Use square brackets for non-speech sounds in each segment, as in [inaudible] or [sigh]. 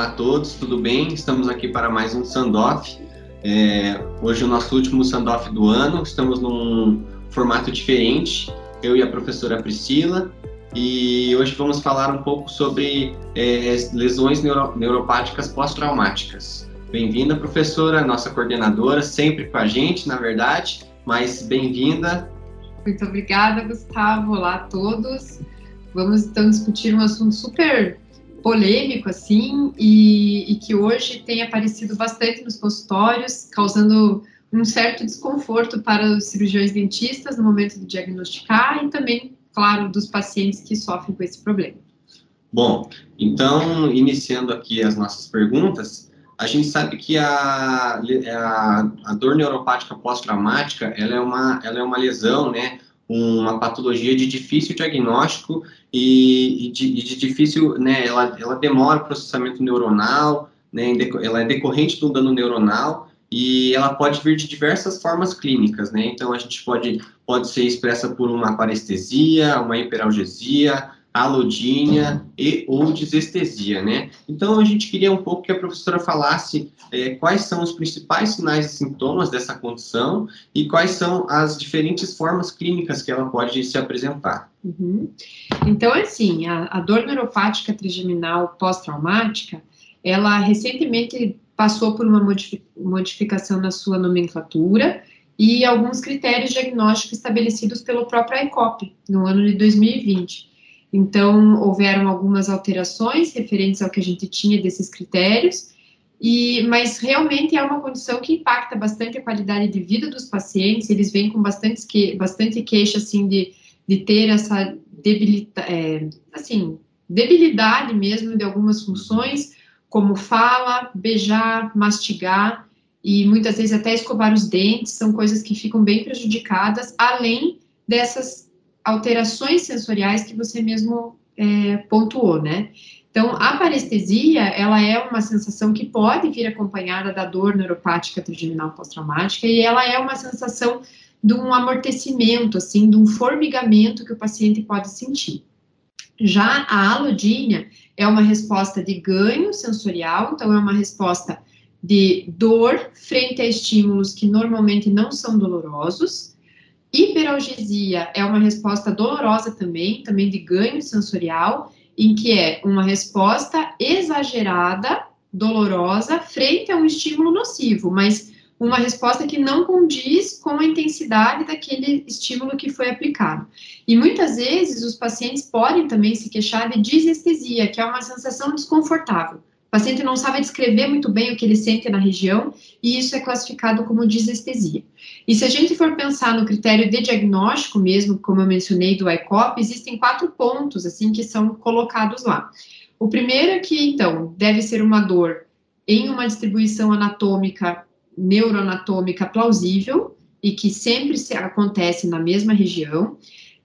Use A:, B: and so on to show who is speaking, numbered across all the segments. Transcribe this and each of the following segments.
A: Olá a todos, tudo bem? Estamos aqui para mais um Sandoff. É, hoje é o nosso último Sandoff do ano, estamos num formato diferente, eu e a professora Priscila, e hoje vamos falar um pouco sobre é, lesões neuro, neuropáticas pós-traumáticas. Bem-vinda, professora, nossa coordenadora, sempre com a gente, na verdade, mas bem-vinda.
B: Muito obrigada, Gustavo. Olá a todos. Vamos então discutir um assunto super polêmico assim e, e, que hoje tem aparecido bastante nos consultórios, causando um certo desconforto para os cirurgiões dentistas no momento de diagnosticar e também, claro, dos pacientes que sofrem com esse problema.
A: Bom, então, iniciando aqui as nossas perguntas, a gente sabe que a, a, a dor neuropática pós-traumática, ela é uma, ela é uma lesão, né, uma patologia de difícil diagnóstico e, e, de, e de, difícil, né, ela, ela demora o processamento neuronal, né, ela é decorrente do dano neuronal e ela pode vir de diversas formas clínicas, né, então a gente pode, pode ser expressa por uma parestesia, uma hiperalgesia, alodínia e ou desestesia, né? Então a gente queria um pouco que a professora falasse é, quais são os principais sinais e sintomas dessa condição e quais são as diferentes formas clínicas que ela pode se apresentar.
B: Uhum. Então, assim, a, a dor neuropática trigeminal pós-traumática, ela recentemente passou por uma modificação na sua nomenclatura e alguns critérios diagnósticos estabelecidos pelo próprio ICOP no ano de 2020. Então, houveram algumas alterações referentes ao que a gente tinha desses critérios, e, mas realmente é uma condição que impacta bastante a qualidade de vida dos pacientes, eles vêm com bastante, que, bastante queixa, assim, de, de ter essa debilita, é, assim, debilidade mesmo de algumas funções, como fala, beijar, mastigar, e muitas vezes até escovar os dentes, são coisas que ficam bem prejudicadas, além dessas alterações sensoriais que você mesmo é, pontuou, né? Então, a parestesia, ela é uma sensação que pode vir acompanhada da dor neuropática trigeminal pós-traumática e ela é uma sensação de um amortecimento, assim, de um formigamento que o paciente pode sentir. Já a alodínia é uma resposta de ganho sensorial, então é uma resposta de dor frente a estímulos que normalmente não são dolorosos, Hiperalgesia é uma resposta dolorosa também, também de ganho sensorial, em que é uma resposta exagerada, dolorosa, frente a um estímulo nocivo, mas uma resposta que não condiz com a intensidade daquele estímulo que foi aplicado. E muitas vezes os pacientes podem também se queixar de disestesia, que é uma sensação desconfortável. O paciente não sabe descrever muito bem o que ele sente na região e isso é classificado como disestesia. E se a gente for pensar no critério de diagnóstico mesmo, como eu mencionei do ICOP, existem quatro pontos assim que são colocados lá. O primeiro é que então deve ser uma dor em uma distribuição anatômica neuroanatômica plausível e que sempre se acontece na mesma região.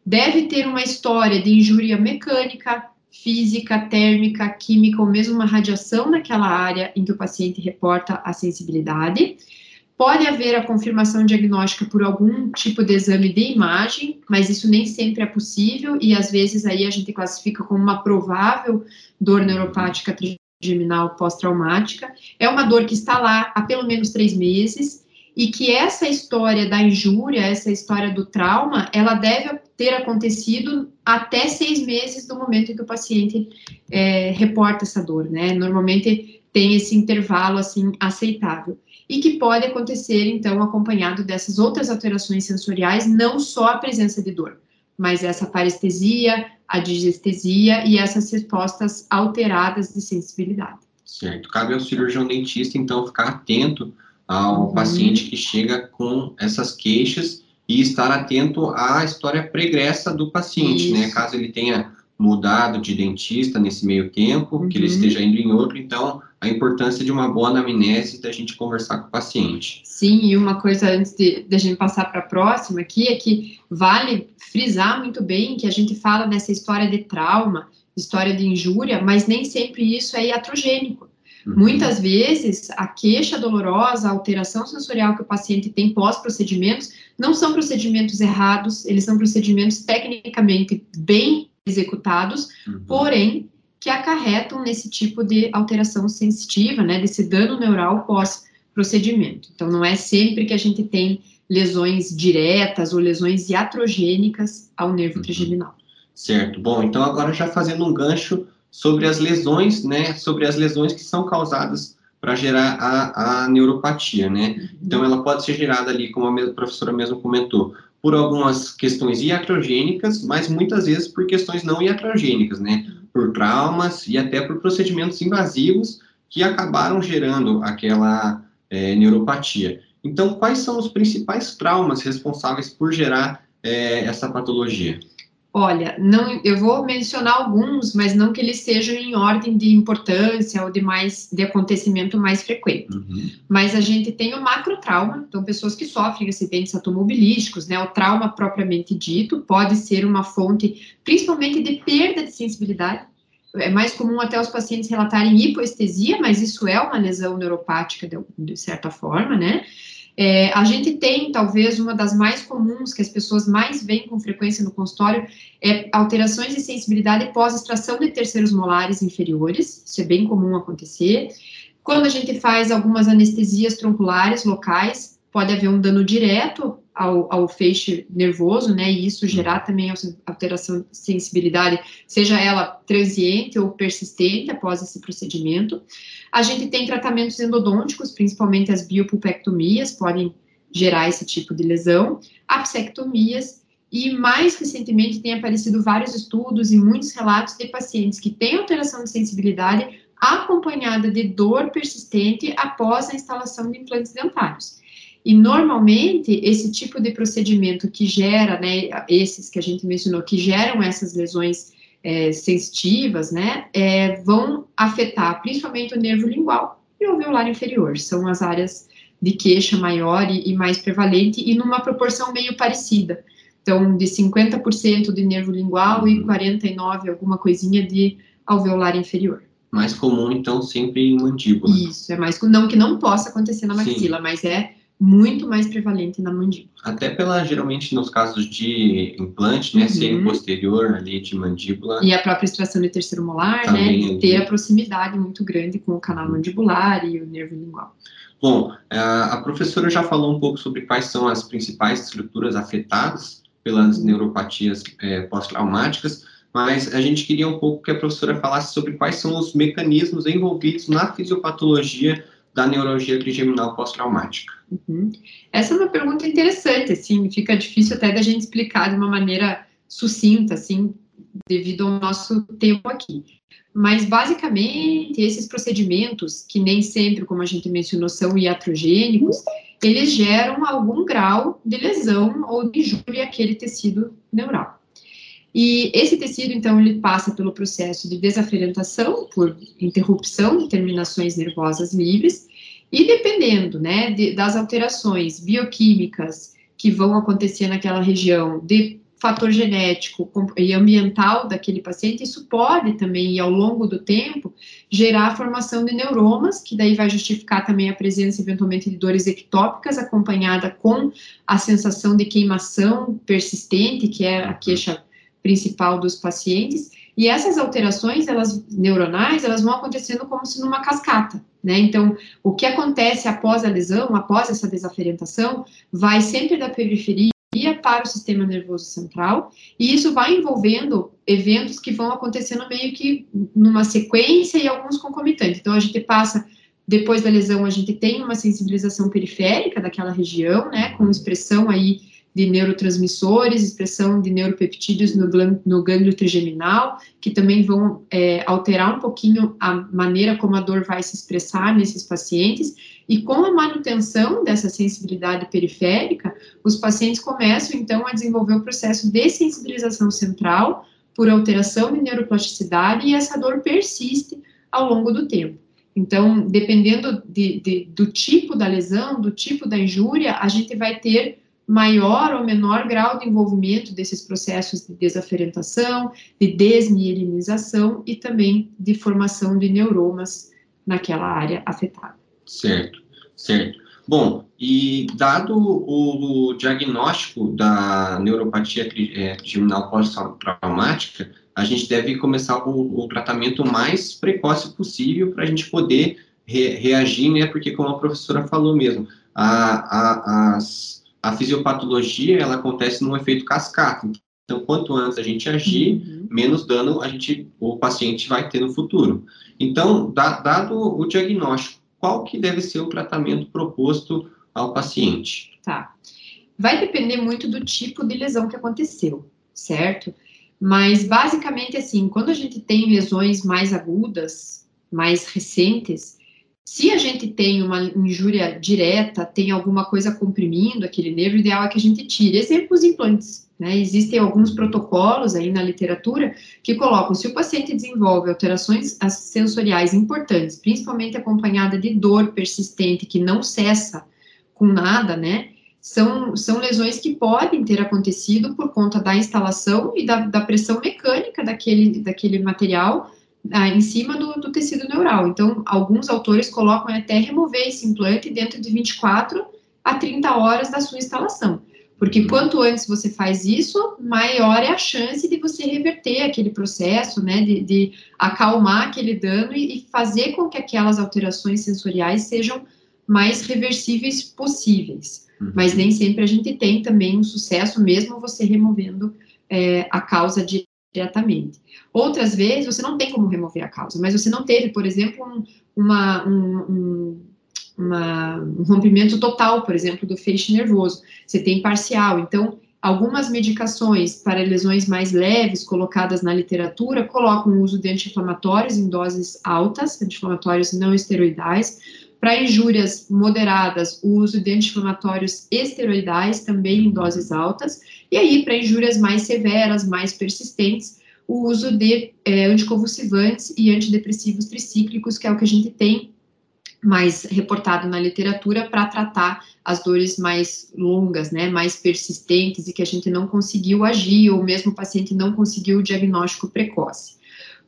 B: Deve ter uma história de injúria mecânica, física, térmica, química ou mesmo uma radiação naquela área em que o paciente reporta a sensibilidade. Pode haver a confirmação diagnóstica por algum tipo de exame de imagem, mas isso nem sempre é possível e às vezes aí a gente classifica como uma provável dor neuropática trigeminal pós-traumática. É uma dor que está lá há pelo menos três meses e que essa história da injúria, essa história do trauma, ela deve ter acontecido até seis meses do momento em que o paciente é, reporta essa dor, né? Normalmente tem esse intervalo, assim, aceitável. E que pode acontecer, então, acompanhado dessas outras alterações sensoriais, não só a presença de dor, mas essa parestesia, a digestesia e essas respostas alteradas de sensibilidade.
A: Certo. Cabe ao cirurgião dentista, então, ficar atento ao uhum. paciente que chega com essas queixas e estar atento à história pregressa do paciente, né? Isso. né? Caso ele tenha mudado de dentista nesse meio tempo, uhum. que ele uhum. esteja indo em outro, então a importância de uma boa anamnese da gente conversar com o paciente.
B: Sim, e uma coisa antes de, de a gente passar para a próxima aqui é que vale frisar muito bem que a gente fala dessa história de trauma, história de injúria, mas nem sempre isso é iatrogênico. Uhum. Muitas vezes, a queixa dolorosa, a alteração sensorial que o paciente tem pós-procedimentos, não são procedimentos errados, eles são procedimentos tecnicamente bem executados, uhum. porém, que acarretam nesse tipo de alteração sensitiva, né, desse dano neural pós-procedimento. Então, não é sempre que a gente tem lesões diretas ou lesões iatrogênicas ao nervo uhum. trigeminal.
A: Certo. Bom, então agora já fazendo um gancho sobre as lesões, né, sobre as lesões que são causadas para gerar a, a neuropatia, né? Então ela pode ser gerada ali, como a professora mesmo comentou, por algumas questões iatrogênicas, mas muitas vezes por questões não iatrogênicas, né? Por traumas e até por procedimentos invasivos que acabaram gerando aquela é, neuropatia. Então, quais são os principais traumas responsáveis por gerar é, essa patologia?
B: Olha, não, eu vou mencionar alguns, mas não que eles sejam em ordem de importância ou de mais de acontecimento mais frequente. Uhum. Mas a gente tem o macrotrauma, então pessoas que sofrem acidentes automobilísticos, né? O trauma propriamente dito pode ser uma fonte, principalmente de perda de sensibilidade. É mais comum até os pacientes relatarem hipoestesia, mas isso é uma lesão neuropática de, de certa forma, né? É, a gente tem, talvez, uma das mais comuns, que as pessoas mais veem com frequência no consultório, é alterações de sensibilidade pós-extração de terceiros molares inferiores, isso é bem comum acontecer. Quando a gente faz algumas anestesias tronculares locais, pode haver um dano direto ao, ao, feixe nervoso, né, e isso gerar também alteração de sensibilidade, seja ela transiente ou persistente após esse procedimento. A gente tem tratamentos endodônticos, principalmente as biopulpectomias, podem gerar esse tipo de lesão, apsectomias, e mais recentemente tem aparecido vários estudos e muitos relatos de pacientes que têm alteração de sensibilidade acompanhada de dor persistente após a instalação de implantes dentários. E normalmente esse tipo de procedimento que gera, né, esses que a gente mencionou, que geram essas lesões é, sensitivas, né, é, vão afetar principalmente o nervo lingual e o alveolar inferior. São as áreas de queixa maior e, e mais prevalente e numa proporção meio parecida. Então, de 50% de nervo lingual e 49% alguma coisinha de alveolar inferior.
A: Mais comum, então, sempre em mandíbula.
B: Isso, é mais não que não possa acontecer na maxila, Sim. mas é muito mais prevalente na mandíbula.
A: Até pela, geralmente, nos casos de implante, né, uhum. ser posterior ali de mandíbula.
B: E a própria extração de terceiro molar, né, de ter a proximidade muito grande com o canal mandibular e o nervo lingual.
A: Bom, a professora já falou um pouco sobre quais são as principais estruturas afetadas pelas uhum. neuropatias é, pós-traumáticas, mas a gente queria um pouco que a professora falasse sobre quais são os mecanismos envolvidos na fisiopatologia da neurologia trigeminal pós-traumática?
B: Uhum. Essa é uma pergunta interessante, assim, fica difícil até da gente explicar de uma maneira sucinta, assim, devido ao nosso tempo aqui. Mas, basicamente, esses procedimentos, que nem sempre, como a gente mencionou, são iatrogênicos, eles geram algum grau de lesão ou de injúria àquele tecido neural. E esse tecido, então, ele passa pelo processo de desaferentação, por interrupção de terminações nervosas livres, e dependendo, né, de, das alterações bioquímicas que vão acontecer naquela região, de fator genético e ambiental daquele paciente, isso pode também, ao longo do tempo, gerar a formação de neuromas, que daí vai justificar também a presença, eventualmente, de dores ectópicas, acompanhada com a sensação de queimação persistente, que é a queixa principal dos pacientes, e essas alterações, elas neuronais, elas vão acontecendo como se numa cascata, né? Então, o que acontece após a lesão, após essa desaferentação, vai sempre da periferia para o sistema nervoso central, e isso vai envolvendo eventos que vão acontecendo meio que numa sequência e alguns concomitantes. Então, a gente passa depois da lesão, a gente tem uma sensibilização periférica daquela região, né, com expressão aí de neurotransmissores, expressão de neuropeptídeos no, no gânglio trigeminal, que também vão é, alterar um pouquinho a maneira como a dor vai se expressar nesses pacientes. E com a manutenção dessa sensibilidade periférica, os pacientes começam então a desenvolver o processo de sensibilização central por alteração de neuroplasticidade e essa dor persiste ao longo do tempo. Então, dependendo de, de, do tipo da lesão, do tipo da injúria, a gente vai ter maior ou menor grau de envolvimento desses processos de desaferentação, de desmielinização e também de formação de neuromas naquela área afetada.
A: Certo, certo. Bom, e dado o diagnóstico da neuropatia é, trigeminal pós-traumática, a gente deve começar o, o tratamento mais precoce possível para a gente poder re, reagir, né? Porque como a professora falou mesmo, a, a, as, a fisiopatologia ela acontece num efeito cascata. Então, quanto antes a gente agir, uhum. menos dano a gente, o paciente vai ter no futuro. Então, dado o diagnóstico, qual que deve ser o tratamento proposto ao paciente?
B: Tá. Vai depender muito do tipo de lesão que aconteceu, certo? Mas basicamente assim, quando a gente tem lesões mais agudas, mais recentes, se a gente tem uma injúria direta, tem alguma coisa comprimindo aquele nervo, o ideal é que a gente tire. Exemplo, os implantes. Né? Existem alguns protocolos aí na literatura que colocam, se o paciente desenvolve alterações sensoriais importantes, principalmente acompanhada de dor persistente que não cessa com nada, né? são, são lesões que podem ter acontecido por conta da instalação e da, da pressão mecânica daquele, daquele material ah, em cima do, do, tecido neural. Então, alguns autores colocam até remover esse implante dentro de 24 a 30 horas da sua instalação. Porque uhum. quanto antes você faz isso, maior é a chance de você reverter aquele processo, né, de, de acalmar aquele dano e, e fazer com que aquelas alterações sensoriais sejam mais reversíveis possíveis. Uhum. Mas nem sempre a gente tem também um sucesso, mesmo você removendo é, a causa diretamente. Outras vezes você não tem como remover a causa, mas você não teve, por exemplo, um, uma, um, um, uma, um rompimento total, por exemplo, do feixe nervoso. Você tem parcial. Então, algumas medicações para lesões mais leves colocadas na literatura colocam o uso de anti-inflamatórios em doses altas, anti-inflamatórios não esteroidais, para injúrias moderadas, o uso de anti-inflamatórios esteroidais, também em doses altas. E aí, para injúrias mais severas, mais persistentes, o uso de é, anticonvulsivantes e antidepressivos tricíclicos, que é o que a gente tem mais reportado na literatura para tratar as dores mais longas, né, mais persistentes e que a gente não conseguiu agir ou mesmo o paciente não conseguiu o diagnóstico precoce.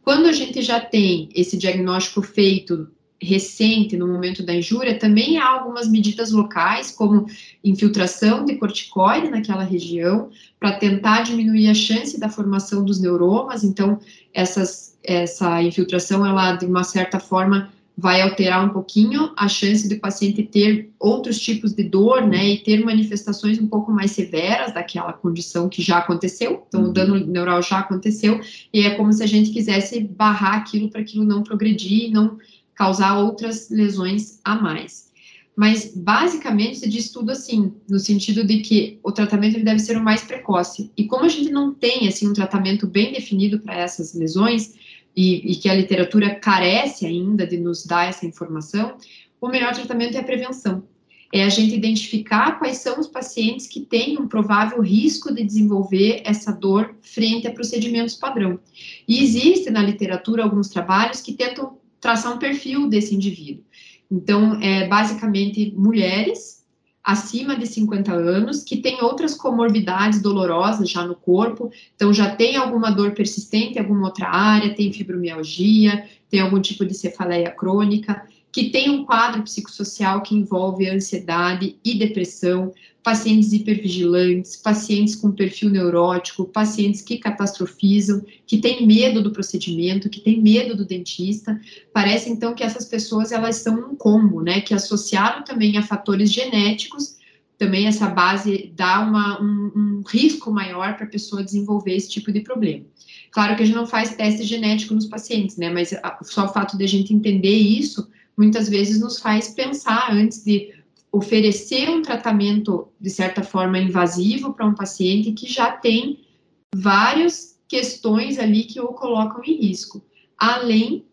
B: Quando a gente já tem esse diagnóstico feito recente, no momento da injúria, também há algumas medidas locais, como infiltração de corticoide naquela região, para tentar diminuir a chance da formação dos neuromas. Então, essas, essa infiltração, ela, de uma certa forma, vai alterar um pouquinho a chance do paciente ter outros tipos de dor, né, e ter manifestações um pouco mais severas daquela condição que já aconteceu. Então, o dano uhum. neural já aconteceu, e é como se a gente quisesse barrar aquilo para aquilo não progredir e não causar outras lesões a mais. Mas, basicamente, se diz tudo assim, no sentido de que o tratamento deve ser o mais precoce. E como a gente não tem, assim, um tratamento bem definido para essas lesões, e, e, que a literatura carece ainda de nos dar essa informação, o melhor tratamento é a prevenção. É a gente identificar quais são os pacientes que têm um provável risco de desenvolver essa dor frente a procedimentos padrão. E existe na literatura alguns trabalhos que tentam traçar um perfil desse indivíduo. Então, é basicamente mulheres acima de 50 anos que têm outras comorbidades dolorosas já no corpo, então já tem alguma dor persistente em alguma outra área, tem fibromialgia, tem algum tipo de cefaleia crônica, que tem um quadro psicossocial que envolve ansiedade e depressão, pacientes hipervigilantes, pacientes com perfil neurótico, pacientes que catastrofizam, que têm medo do procedimento, que têm medo do dentista. Parece então que essas pessoas elas são um combo, né? Que associado também a fatores genéticos, também essa base dá uma, um, um risco maior para a pessoa desenvolver esse tipo de problema. Claro que a gente não faz teste genético nos pacientes, né? Mas só o fato de a gente entender isso muitas vezes nos faz pensar antes de oferecer um tratamento, de certa forma, invasivo para um paciente que já tem várias questões ali que o colocam em risco. Além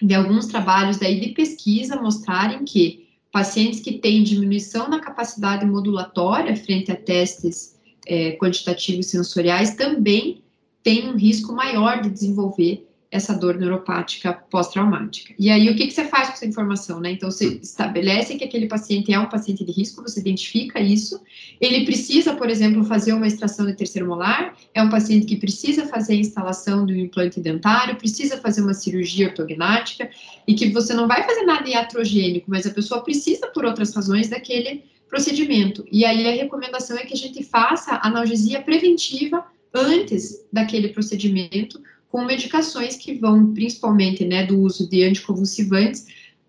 B: de alguns trabalhos daí de pesquisa mostrarem que pacientes que têm diminuição na capacidade modulatória frente a testes é, quantitativos sensoriais também têm um risco maior de desenvolver essa dor neuropática pós-traumática. E aí, o que, que você faz com essa informação, né? Então, você estabelece que aquele paciente é um paciente de risco, você identifica isso. Ele precisa, por exemplo, fazer uma extração de terceiro molar, é um paciente que precisa fazer a instalação do implante dentário, precisa fazer uma cirurgia ortognática, e que você não vai fazer nada iatrogênico, mas a pessoa precisa, por outras razões, daquele procedimento. E aí, a recomendação é que a gente faça analgesia preventiva antes daquele procedimento, com medicações que vão, principalmente, né, do uso de anticonvulsivantes,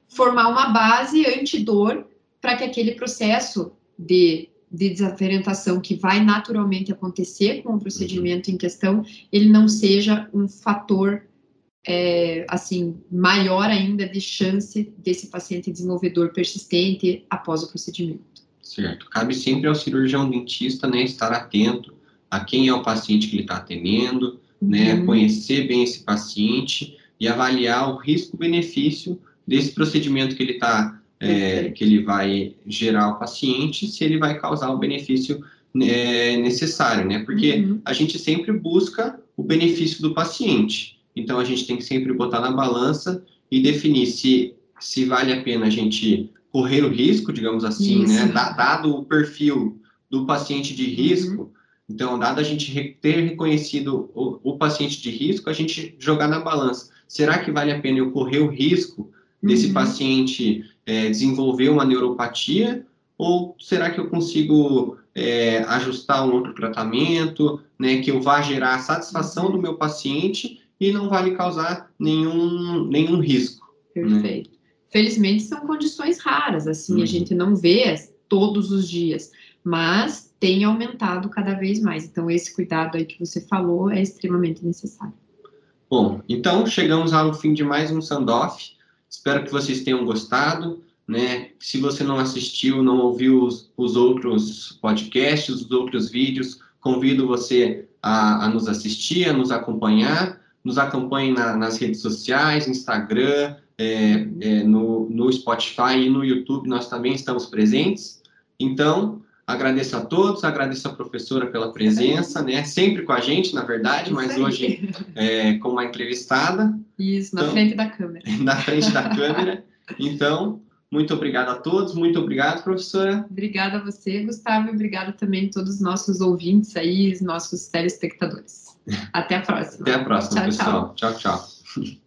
B: formar uma base antidor para que aquele processo de, de desaferentação que vai naturalmente acontecer com o procedimento em questão, ele não seja um fator é, assim maior ainda de chance desse paciente desenvolver dor persistente após o procedimento.
A: Certo. Cabe sempre ao cirurgião dentista, né, estar atento a quem é o paciente que ele está atendendo, né, uhum. conhecer bem esse paciente e avaliar o risco-benefício desse procedimento que ele está é, que ele vai gerar ao paciente, se ele vai causar o benefício é, necessário, né? Porque uhum. a gente sempre busca o benefício do paciente. Então a gente tem que sempre botar na balança e definir se, se vale a pena a gente correr o risco, digamos assim, né? Isso. né? Dado o perfil do paciente de risco, uhum. Então, dado a gente ter reconhecido o, o paciente de risco, a gente jogar na balança. Será que vale a pena eu correr o risco desse uhum. paciente é, desenvolver uma neuropatia? Ou será que eu consigo é, ajustar um outro tratamento, né, que eu vá gerar a satisfação do meu paciente e não vai lhe causar nenhum, nenhum risco?
B: Né? Perfeito. Né? Felizmente são condições raras, assim, uhum. a gente não vê todos os dias, mas tem aumentado cada vez mais. Então, esse cuidado aí que você falou é extremamente necessário.
A: Bom, então chegamos ao fim de mais um Sandoff. Espero que vocês tenham gostado. Né? Se você não assistiu, não ouviu os, os outros podcasts, os outros vídeos, convido você a, a nos assistir, a nos acompanhar. Nos acompanhe na, nas redes sociais, Instagram, é, é, no, no Spotify e no YouTube, nós também estamos presentes. Então, Agradeço a todos, agradeço a professora pela presença, né? Sempre com a gente, na verdade, Isso mas aí. hoje é, com uma entrevistada.
B: Isso, na então, frente da câmera. [laughs]
A: Na frente da câmera. Então, muito obrigado a todos, muito obrigado, professora.
B: Obrigada a você, Gustavo, e obrigado também a todos os nossos ouvintes aí, os nossos telespectadores. [laughs] Até a próxima.
A: Até a próxima, tchau, pessoal. tchau, tchau. tchau.